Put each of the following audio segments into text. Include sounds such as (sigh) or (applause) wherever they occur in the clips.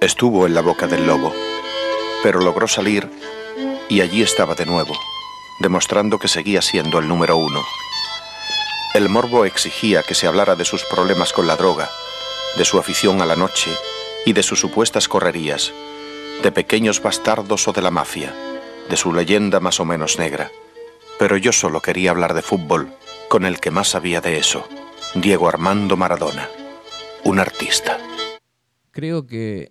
Estuvo en la boca del lobo, pero logró salir y allí estaba de nuevo, demostrando que seguía siendo el número uno. El morbo exigía que se hablara de sus problemas con la droga, de su afición a la noche y de sus supuestas correrías, de pequeños bastardos o de la mafia, de su leyenda más o menos negra. Pero yo solo quería hablar de fútbol con el que más sabía de eso, Diego Armando Maradona, un artista. Creo que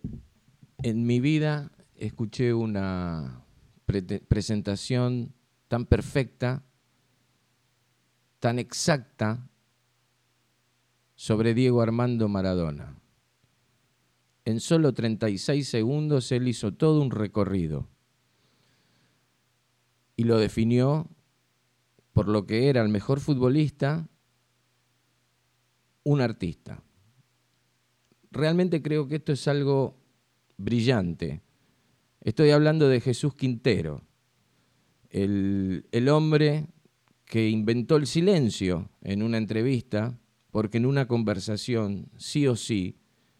en mi vida escuché una presentación tan perfecta, tan exacta sobre Diego Armando Maradona. En solo 36 segundos él hizo todo un recorrido y lo definió por lo que era el mejor futbolista, un artista. Realmente creo que esto es algo brillante. Estoy hablando de Jesús Quintero, el, el hombre que inventó el silencio en una entrevista porque en una conversación sí o sí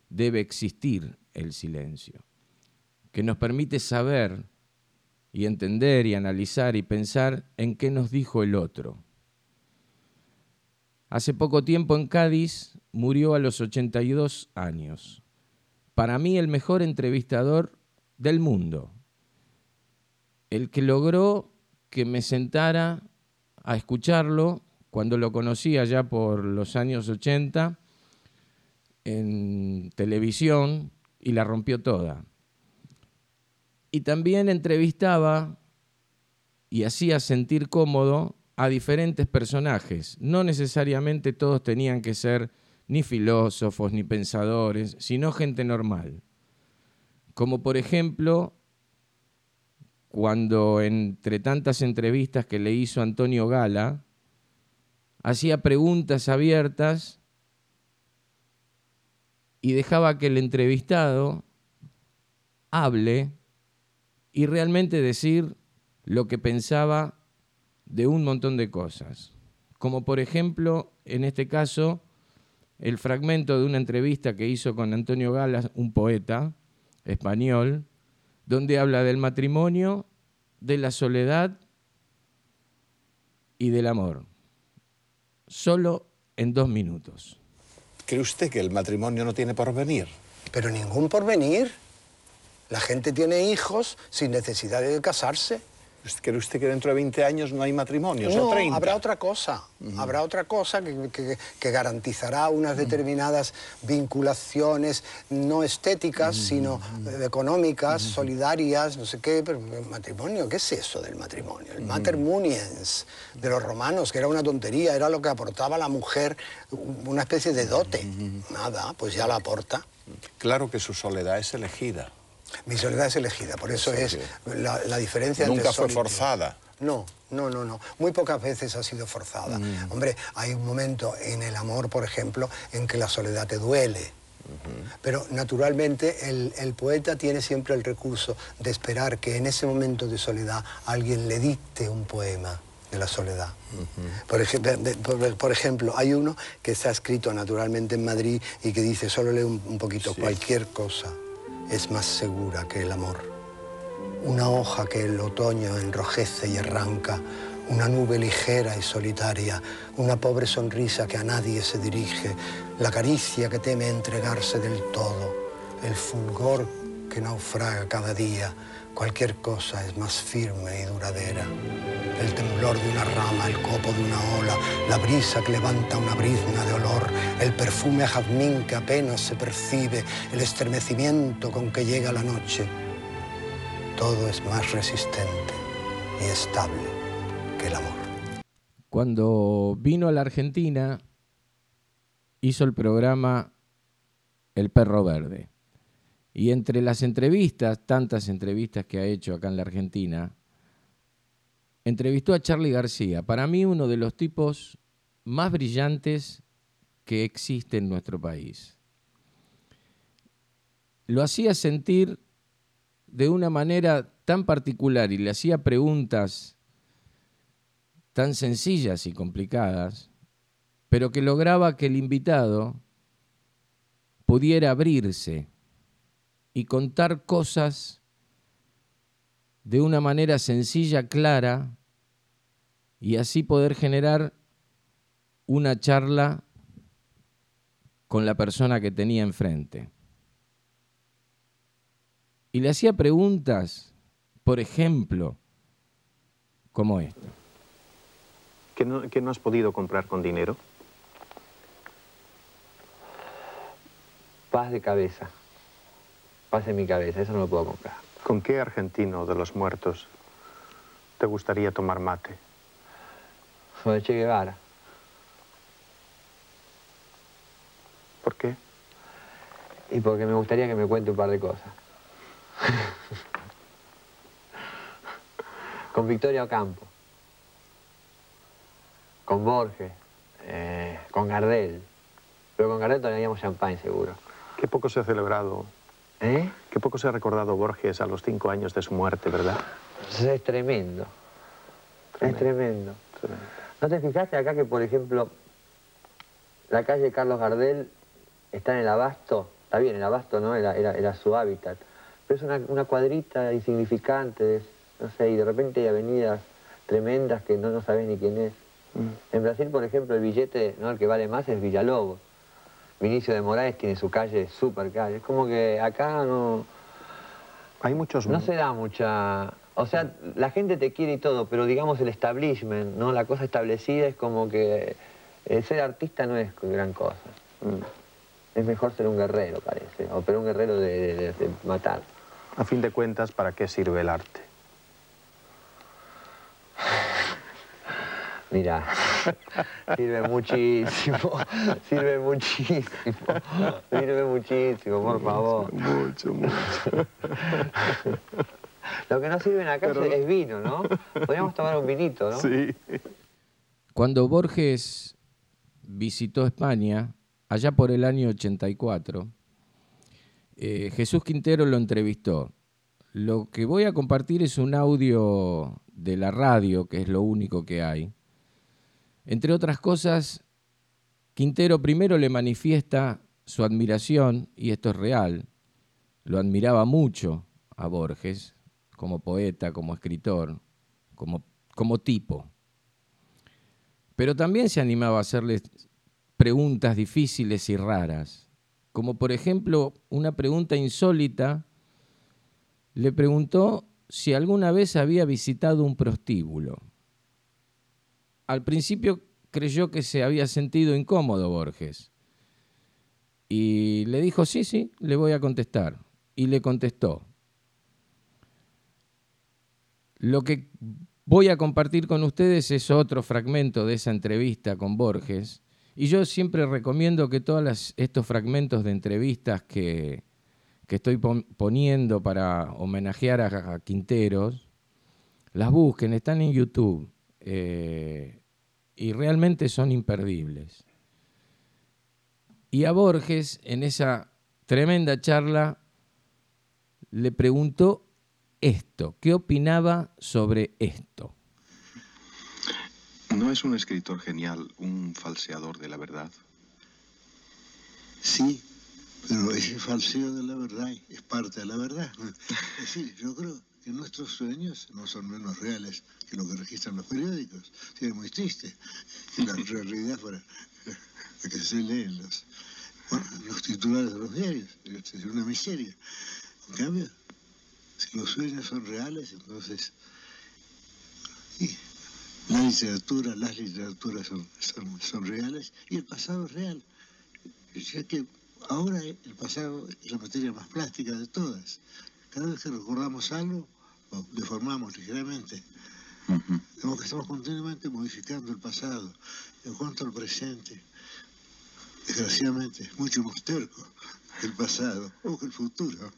debe existir el silencio, que nos permite saber y entender y analizar y pensar en qué nos dijo el otro. Hace poco tiempo en Cádiz murió a los 82 años. Para mí el mejor entrevistador del mundo. El que logró que me sentara a escucharlo cuando lo conocí allá por los años 80 en televisión y la rompió toda. Y también entrevistaba y hacía sentir cómodo a diferentes personajes. No necesariamente todos tenían que ser ni filósofos ni pensadores, sino gente normal. Como por ejemplo, cuando entre tantas entrevistas que le hizo Antonio Gala, hacía preguntas abiertas y dejaba que el entrevistado hable y realmente decir lo que pensaba de un montón de cosas. Como por ejemplo, en este caso, el fragmento de una entrevista que hizo con Antonio Galas, un poeta español, donde habla del matrimonio, de la soledad y del amor solo en dos minutos. ¿Cree usted que el matrimonio no tiene porvenir? Pero ningún porvenir. La gente tiene hijos sin necesidad de casarse. ¿Cree usted que dentro de 20 años no hay matrimonios no, o 30? habrá otra cosa. Habrá otra cosa que, garantizará unas determinadas vinculaciones no estéticas, sino económicas, solidarias, no sé qué. Pero matrimonio, ¿qué es eso del matrimonio? El mater muniens de los romanos, que era una tontería, era lo que aportaba la mujer, una especie de dote. Nada, pues ya la aporta. Claro que su soledad es elegida. Mi soledad es elegida, por eso es la, diferencia Nunca fue forzada. No, no, no, no. Muy pocas veces ha sido forzada. Mm. Hombre, hay un momento en el amor, por ejemplo, en que la soledad te duele. Pero naturalmente el, poeta tiene siempre el recurso de esperar que en ese momento de soledad alguien le dicte un poema de la soledad. por, ejemplo, por, ejemplo, hay uno que está escrito naturalmente en Madrid y que dice, solo lee un, poquito, cualquier cosa es más segura que el amor. Una hoja que el otoño enrojece y arranca, una nube ligera y solitaria, una pobre sonrisa que a nadie se dirige, la caricia que teme entregarse del todo, el fulgor que naufraga cada día, cualquier cosa es más firme y duradera. El temblor de una rama, el copo de una ola, la brisa que levanta una brizna de olor, el perfume a jazmín que apenas se percibe, el estremecimiento con que llega la noche. Todo es más resistente y estable que el amor. Cuando vino a la Argentina, hizo el programa El Perro Verde. Y entre las entrevistas, tantas entrevistas que ha hecho acá en la Argentina, entrevistó a Charlie García, para mí uno de los tipos más brillantes que existe en nuestro país. Lo hacía sentir de una manera tan particular y le hacía preguntas tan sencillas y complicadas, pero que lograba que el invitado pudiera abrirse y contar cosas de una manera sencilla, clara, y así poder generar una charla con la persona que tenía enfrente. Y le hacía preguntas, por ejemplo, como esta. ¿Qué no, qué no has podido comprar con dinero? Paz de cabeza. Paz en mi cabeza, eso no lo puedo comprar. ¿Con qué argentino de los muertos te gustaría tomar mate? Con el Che Guevara. ¿Por qué? Y porque me gustaría que me cuente un par de cosas. (laughs) con Victoria Ocampo. Con Borges. eh, con Gardel. Pero con Gardel tomaríamos champagne seguro. Qué poco se ha celebrado, ¿Eh? qué poco se ha recordado Borges a los cinco años de su muerte, ¿verdad? Es tremendo. Es tremendo. ¿No te fijaste acá que, por ejemplo, la calle Carlos Gardel está en el Abasto? Está bien, el Abasto no era, era, era su hábitat. Pero es una, una cuadrita insignificante, no sé, y de repente hay avenidas tremendas que no, no sabes ni quién es. En Brasil, por ejemplo, el billete, ¿no? el que vale más es Villalobos. Vinicio de Moraes tiene su calle, super calle. Es como que acá no... Hay muchos... No se da mucha... O sea, la gente te quiere y todo, pero digamos el establishment, ¿no? La cosa establecida es como que eh, ser artista no es gran cosa. Mm. Es mejor ser un guerrero, parece. O pero un guerrero de- de matar. A fin de cuentas, ¿para qué sirve el arte? Mira, (laughs) sirve muchísimo, (laughs) sirve muchísimo, (laughs) sirve muchísimo, por favor. Mucho, mucho. Lo que no sirve en la casa Pero- es vino, ¿no? Podríamos tomar un vinito, ¿no? Sí. Cuando Borges visitó España, allá por el año 84, eh, Jesús Quintero lo entrevistó. Lo que voy a compartir es un audio de la radio, que es lo único que hay. Entre otras cosas, Quintero primero le manifiesta su admiración, y esto es real, lo admiraba mucho a Borges, como poeta, como escritor, como, como tipo pero también se animaba a hacerle preguntas difíciles y raras, como por ejemplo una pregunta insólita, le preguntó si alguna vez había visitado un prostíbulo. Al principio creyó que se había sentido incómodo Borges y le dijo, sí, sí, le voy a contestar. Y le contestó. Lo que voy a compartir con ustedes es otro fragmento de esa entrevista con Borges. Y yo siempre recomiendo que todos estos fragmentos de entrevistas que, que estoy pon- poniendo para homenajear a, a Quinteros, las busquen, están en YouTube. eh, y realmente son imperdibles. Y a Borges, en esa tremenda charla, le preguntó esto, ¿qué opinaba sobre esto? ¿No es un escritor genial un falseador de la verdad? Sí, pero ese falseo de la verdad es parte de la verdad. (laughs) Es decir, yo creo nuestros sueños no son menos reales que lo que registran los periódicos. Sí, es muy triste que la realidad fuera la (laughs) que se lee en los, los titulares de los diarios. Es una miseria. En cambio, si los sueños son reales, entonces la literatura, las literaturas son, son, son reales y el pasado es real. Ya que ahora el pasado es la materia más plástica de todas. Cada vez que recordamos algo, lo deformamos ligeramente. Ujú. Vemos que estamos continuamente modificando el pasado. En cuanto al presente, desgraciadamente, es mucho más terco que el pasado (laughs) o que el futuro.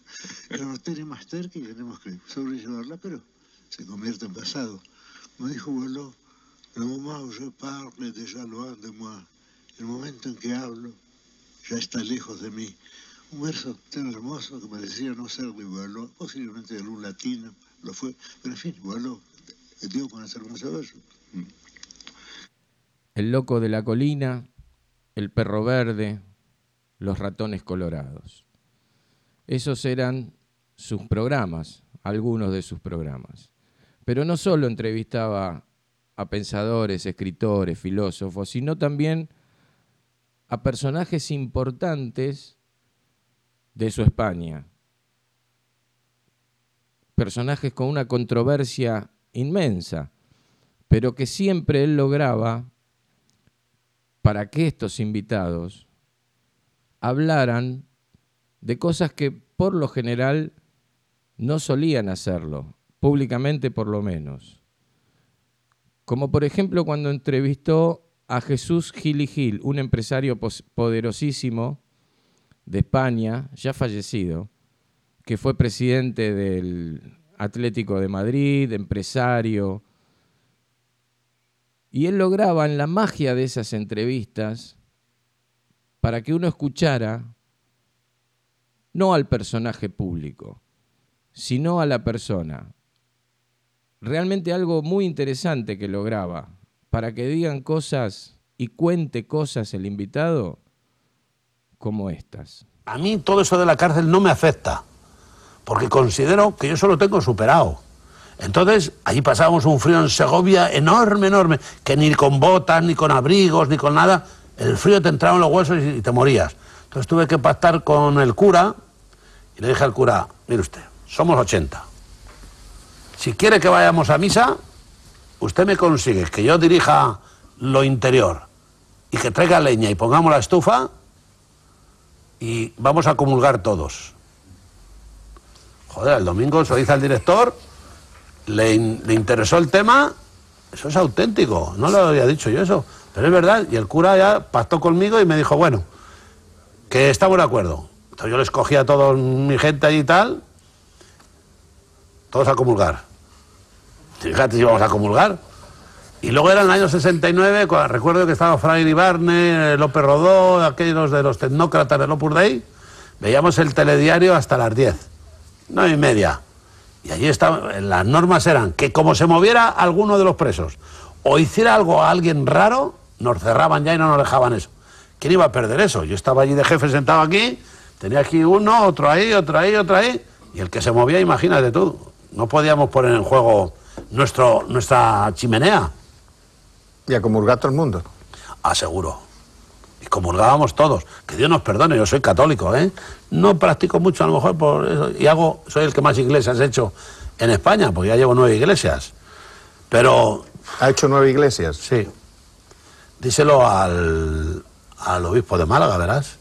La materia más terca y tenemos que sobrellevarla, pero se convierte en pasado. Como dijo Boileau, le moment où je parle déjà loin de moi. El momento en que hablo ya está lejos de mí. Un verso tan hermoso que parecía no ser de Boileau, posiblemente de algún latino, lo fue, pero en fin, verso. El loco de la colina, el perro verde, los ratones colorados. Esos eran sus programas, algunos de sus programas. Pero no solo entrevistaba a pensadores, escritores, filósofos, sino también a personajes importantes de su España. Personajes con una controversia inmensa, pero que siempre él lograba para que estos invitados hablaran de cosas que por lo general no solían hacerlo, públicamente por lo menos. Como por ejemplo cuando entrevistó a Jesús Gil Gil, un empresario poderosísimo de España, ya fallecido, que fue presidente del Atlético de Madrid, empresario. Y él lograba en la magia de esas entrevistas, para que uno escuchara no al personaje público, sino a la persona. Realmente algo muy interesante que lograba para que digan cosas y cuente cosas el invitado como estas. A mí todo eso de la cárcel no me afecta, porque considero que yo solo tengo superado. Entonces, allí pasábamos un frío en Segovia enorme, enorme, que ni con botas, ni con abrigos, ni con nada, el frío te entraba en los huesos y te morías. Entonces tuve que pactar con el cura y le dije al cura, mire usted, somos 80. Si quiere que vayamos a misa, usted me consigue que yo dirija lo interior y que traiga leña y pongamos la estufa y vamos a comulgar todos. Joder, el domingo se lo dice al director, le, interesó el tema, eso es auténtico, no lo había dicho yo eso, pero es verdad, y el cura ya pactó conmigo y me dijo, bueno, que estamos de acuerdo. Entonces yo les cogí a toda mi gente allí y tal, todos a comulgar. Fíjate si vamos a comulgar. Y luego era el año 69, recuerdo que estaba Fray Ibarne, López Rodó, aquellos de los tecnócratas de Opus Dei, veíamos el telediario hasta las 10, nueve y media. Y allí estaban, las normas eran que como se moviera alguno de los presos o hiciera algo a alguien raro, nos cerraban ya y no nos dejaban eso. ¿Quién iba a perder eso? Yo estaba allí de jefe sentado aquí, tenía aquí uno, otro ahí, otro ahí, otro ahí, y el que se movía, imagínate tú, no podíamos poner en juego nuestro, nuestra chimenea. Y a comulgar todo el mundo. Aseguro. Y comulgábamos todos. Que Dios nos perdone, yo soy católico, ¿eh? No practico mucho a lo mejor por eso. Y hago, soy el que más iglesias he hecho en España, porque ya llevo nueve iglesias. Pero. ¿Ha hecho nueve iglesias? Sí. Díselo al, al obispo de Málaga, verás.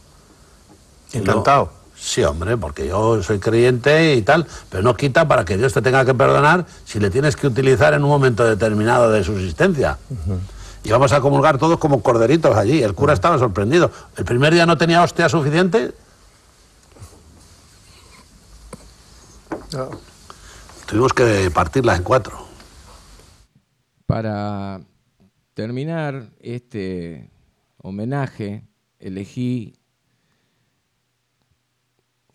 Encantado. Sí, hombre, porque yo soy creyente y tal, pero no quita para que Dios te tenga que perdonar si le tienes que utilizar en un momento determinado de su existencia. Y vamos a comulgar todos como corderitos allí. El cura estaba sorprendido. ¿El primer día no tenía hostia suficiente? Tuvimos que partirla en cuatro. Para terminar este homenaje, elegí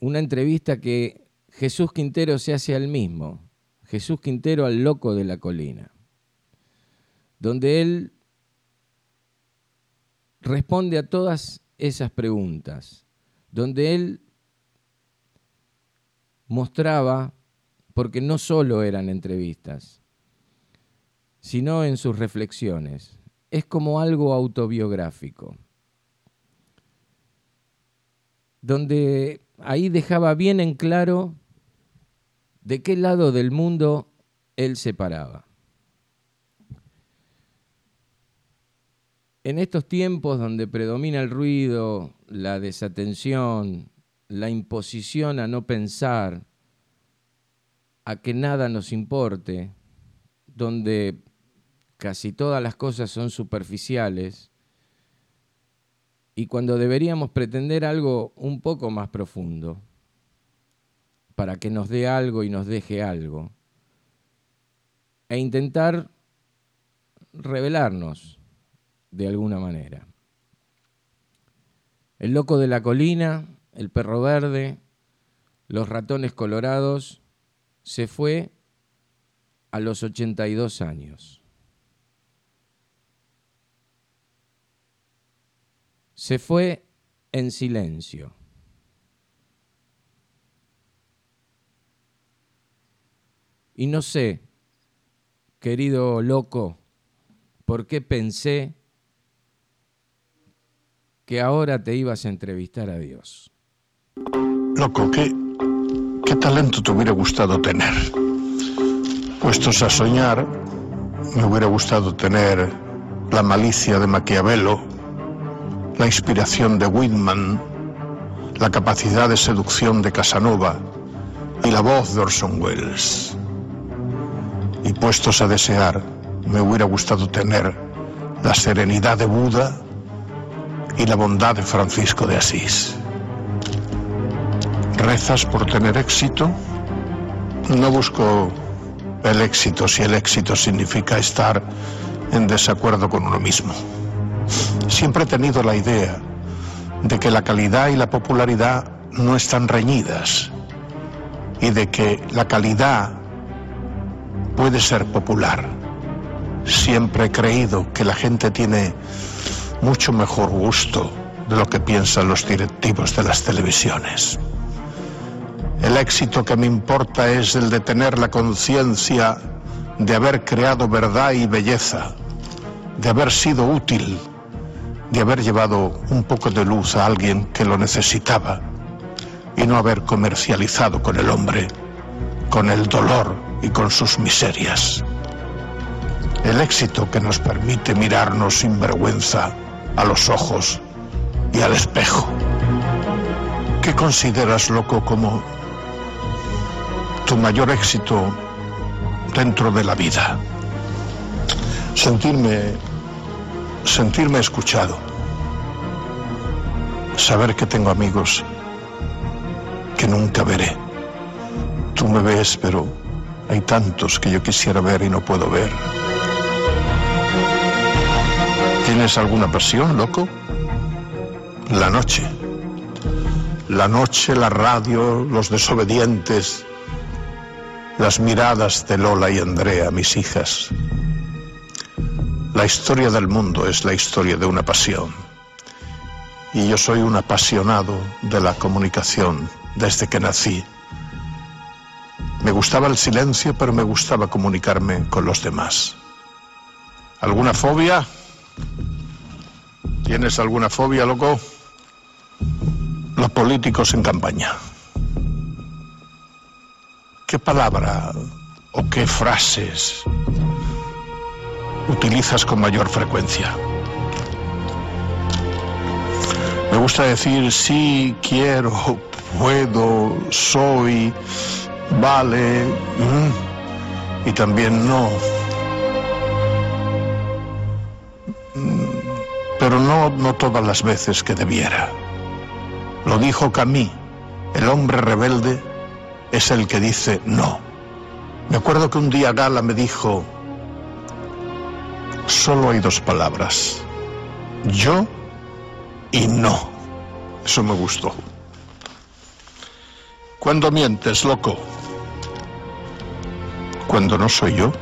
una entrevista que Jesús Quintero se hace al mismo, Jesús Quintero al loco de la colina, donde él responde a todas esas preguntas, donde él mostraba, porque no solo eran entrevistas, sino en sus reflexiones, es como algo autobiográfico, donde ahí dejaba bien en claro de qué lado del mundo él se paraba. En estos tiempos donde predomina el ruido, la desatención, la imposición a no pensar, a que nada nos importe, donde casi todas las cosas son superficiales, y cuando deberíamos pretender algo un poco más profundo, para que nos dé algo y nos deje algo, e intentar revelarnos de alguna manera. El loco de la colina, el perro verde, los ratones colorados, se fue a los 82 años. Se fue en silencio. Y no sé, querido loco, por qué pensé que ahora te ibas a entrevistar a Dios. Loco, ¿qué, qué talento te hubiera gustado tener? Puestos a soñar, me hubiera gustado tener la malicia de Maquiavelo, la inspiración de Whitman, la capacidad de seducción de Casanova y la voz de Orson Welles. Y puestos a desear, me hubiera gustado tener la serenidad de Buda y la bondad de Francisco de Asís. ¿Rezas por tener éxito? No busco el éxito si el éxito significa estar en desacuerdo con uno mismo. Siempre he tenido la idea de que la calidad y la popularidad no están reñidas y de que la calidad puede ser popular. Siempre he creído que la gente tiene mucho mejor gusto de lo que piensan los directivos de las televisiones. El éxito que me importa es el de tener la conciencia de haber creado verdad y belleza, de haber sido útil, de haber llevado un poco de luz a alguien que lo necesitaba y no haber comercializado con el hombre, con el dolor y con sus miserias. El éxito que nos permite mirarnos sin vergüenza a los ojos y al espejo. ¿Qué consideras, loco, como tu mayor éxito dentro de la vida? Sentirme, sentirme escuchado. Saber que tengo amigos que nunca veré. Tú me ves, pero hay tantos que yo quisiera ver y no puedo ver. ¿Tienes alguna pasión, loco? La noche. La noche, la radio, los desobedientes, las miradas de Lola y Andrea, mis hijas. La historia del mundo es la historia de una pasión. Y yo soy un apasionado de la comunicación desde que nací. Me gustaba el silencio, pero me gustaba comunicarme con los demás. ¿Alguna fobia? ¿Tienes alguna fobia, loco? Los políticos en campaña. ¿Qué palabra o qué frases utilizas con mayor frecuencia? Me gusta decir sí, quiero, puedo, soy, vale, mm, y también no. Pero no, no todas las veces que debiera. Lo dijo Camille, el hombre rebelde es el que dice no. Me acuerdo que un día Gala me dijo, solo hay dos palabras, yo y no. Eso me gustó. ¿Cuándo mientes, loco? Cuando no soy yo.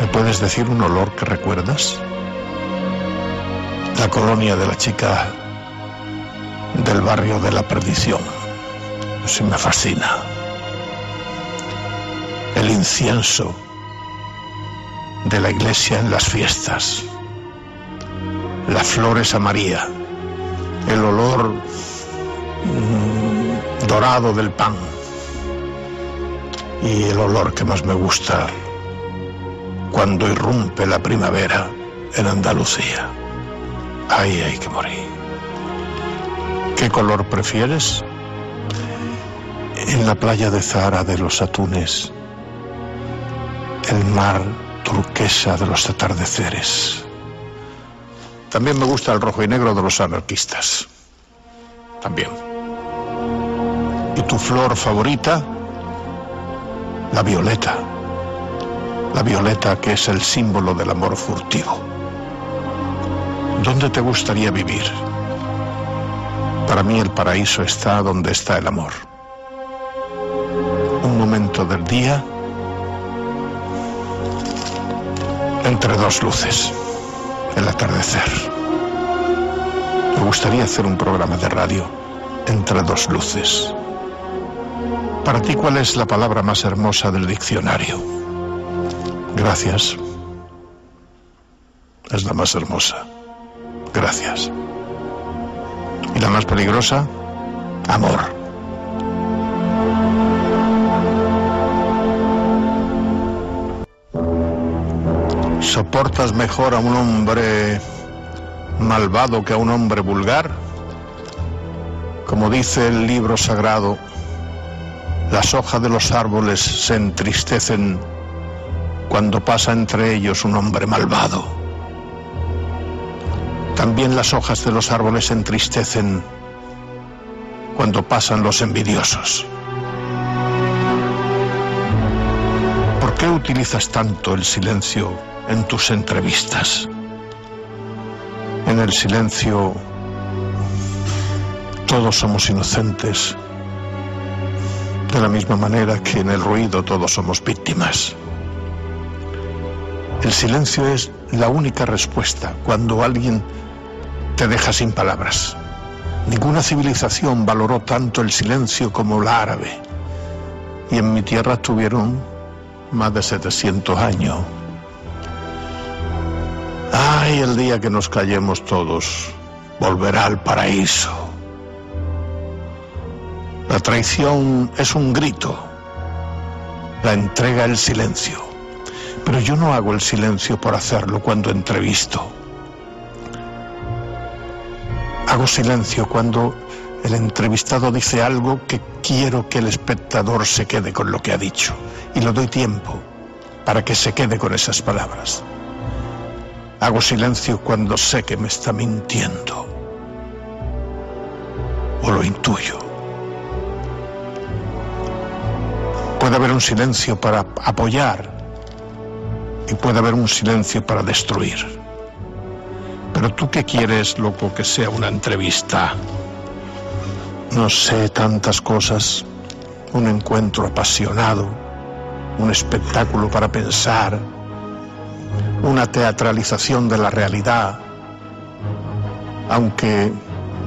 ¿Me puedes decir un olor que recuerdas? La colonia de la chica del barrio de la perdición. Sí me fascina. El incienso de la iglesia en las fiestas. Las flores a María. El olor mm, dorado del pan. Y el olor que más me gusta cuando irrumpe la primavera en Andalucía. Ahí hay que morir. ¿Qué color prefieres? En la playa de Zahara de los atunes, el mar turquesa de los atardeceres. También me gusta el rojo y negro de los anarquistas. También. ¿Y tu flor favorita? La violeta la violeta que es el símbolo del amor furtivo. ¿Dónde te gustaría vivir? Para mí el paraíso está donde está el amor. Un momento del día entre dos luces, el atardecer. Me gustaría hacer un programa de radio entre dos luces. Para ti, ¿cuál es la palabra más hermosa del diccionario? Gracias. Es la más hermosa. Gracias. ¿Y la más peligrosa? Amor. ¿Soportas mejor a un hombre malvado que a un hombre vulgar? Como dice el libro sagrado, las hojas de los árboles se entristecen cuando pasa entre ellos un hombre malvado. También las hojas de los árboles entristecen cuando pasan los envidiosos. ¿Por qué utilizas tanto el silencio en tus entrevistas? En el silencio todos somos inocentes de la misma manera que en el ruido todos somos víctimas. El silencio es la única respuesta cuando alguien te deja sin palabras. Ninguna civilización valoró tanto el silencio como la árabe. Y en mi tierra tuvieron más de 700 años. Ay, el día que nos callemos todos, volverá al paraíso. La traición es un grito, la entrega el silencio. Pero yo no hago el silencio por hacerlo cuando entrevisto. Hago silencio cuando el entrevistado dice algo que quiero que el espectador se quede con lo que ha dicho. Y le doy tiempo para que se quede con esas palabras. Hago silencio cuando sé que me está mintiendo. O lo intuyo. Puede haber un silencio para apoyar y puede haber un silencio para destruir. Pero tú qué quieres, loco, que sea una entrevista. No sé, tantas cosas. Un encuentro apasionado, un espectáculo para pensar, una teatralización de la realidad. Aunque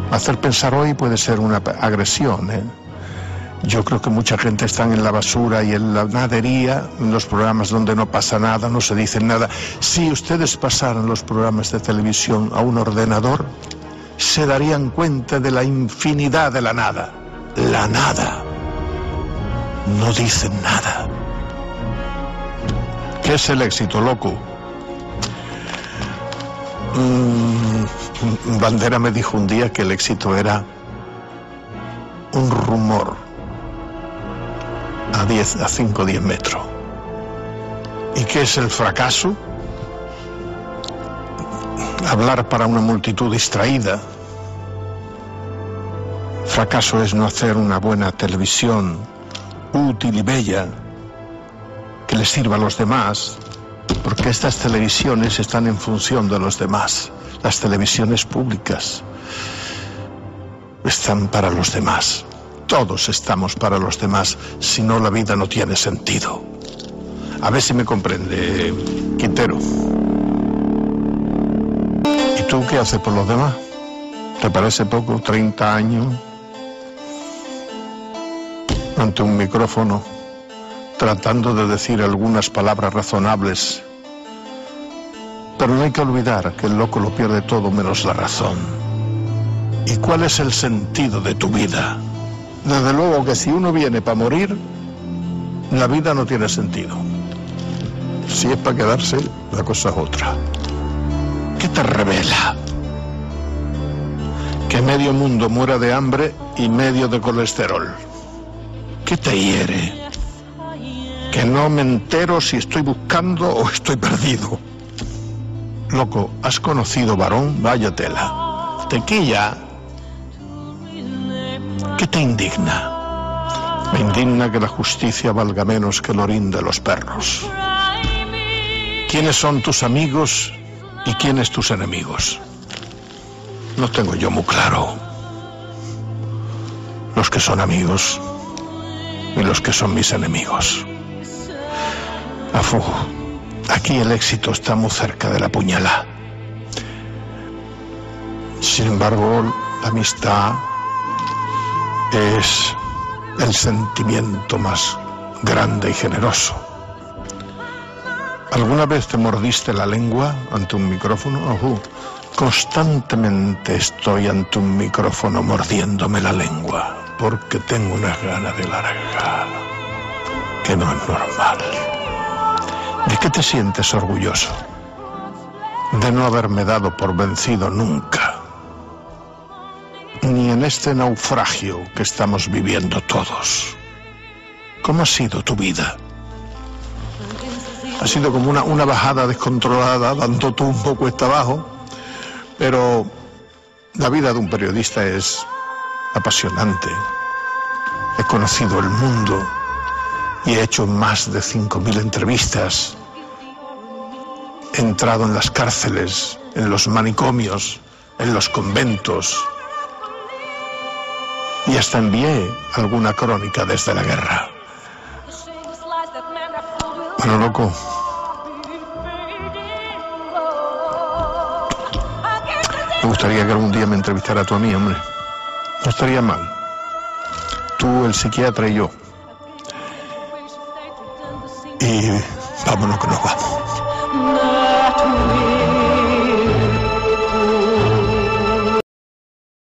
hacer pensar hoy puede ser una agresión, ¿eh? Yo creo que mucha gente está en la basura y en la nadería, en los programas donde no pasa nada, no se dice nada. Si ustedes pasaran los programas de televisión a un ordenador, se darían cuenta de la infinidad de la nada. La nada. No dicen nada. ¿Qué es el éxito, loco? Mm, Bandera me dijo un día que el éxito era un rumor a 10, a 5 o 10 metros. ¿Y qué es el fracaso? Hablar para una multitud distraída. Fracaso es no hacer una buena televisión útil y bella que le sirva a los demás, porque estas televisiones están en función de los demás. Las televisiones públicas están para los demás. Todos estamos para los demás, si no la vida no tiene sentido. A ver si me comprende, Quintero. ¿Y tú qué haces por los demás? ¿Te parece poco? ¿30 años? Ante un micrófono, tratando de decir algunas palabras razonables. Pero no hay que olvidar que el loco lo pierde todo menos la razón. ¿Y cuál es el sentido de tu vida? Desde luego que si uno viene para morir, la vida no tiene sentido. Si es para quedarse, la cosa es otra. ¿Qué te revela? Que medio mundo muera de hambre y medio de colesterol. ¿Qué te hiere? Que no me entero si estoy buscando o estoy perdido. Loco, ¿has conocido varón? Vaya tela. Tequilla ¿Qué te indigna? Me indigna que la justicia valga menos que el orín de los perros. ¿Quiénes son tus amigos y quiénes tus enemigos? No tengo yo muy claro. Los que son amigos y los que son mis enemigos. Afu, aquí el éxito está muy cerca de la puñalada. Sin embargo, la amistad es el sentimiento más grande y generoso. ¿Alguna vez te mordiste la lengua ante un micrófono? Constantemente estoy ante un micrófono mordiéndome la lengua porque tengo una gana de largar que no es normal. ¿De qué te sientes orgulloso? De no haberme dado por vencido nunca. Ni en este naufragio que estamos viviendo todos. ¿Cómo ha sido tu vida? Ha sido como una, bajada descontrolada, dando tumbo cuesta abajo, pero la vida de un periodista es apasionante. He conocido el mundo y he hecho más de 5.000 entrevistas. He entrado en las cárceles, en los manicomios, en los conventos y hasta envié alguna crónica desde la guerra. Bueno, loco. Me gustaría que algún día me entrevistara tú a mí, hombre. No estaría mal. Tú, el psiquiatra y yo. Y vámonos que nos vamos.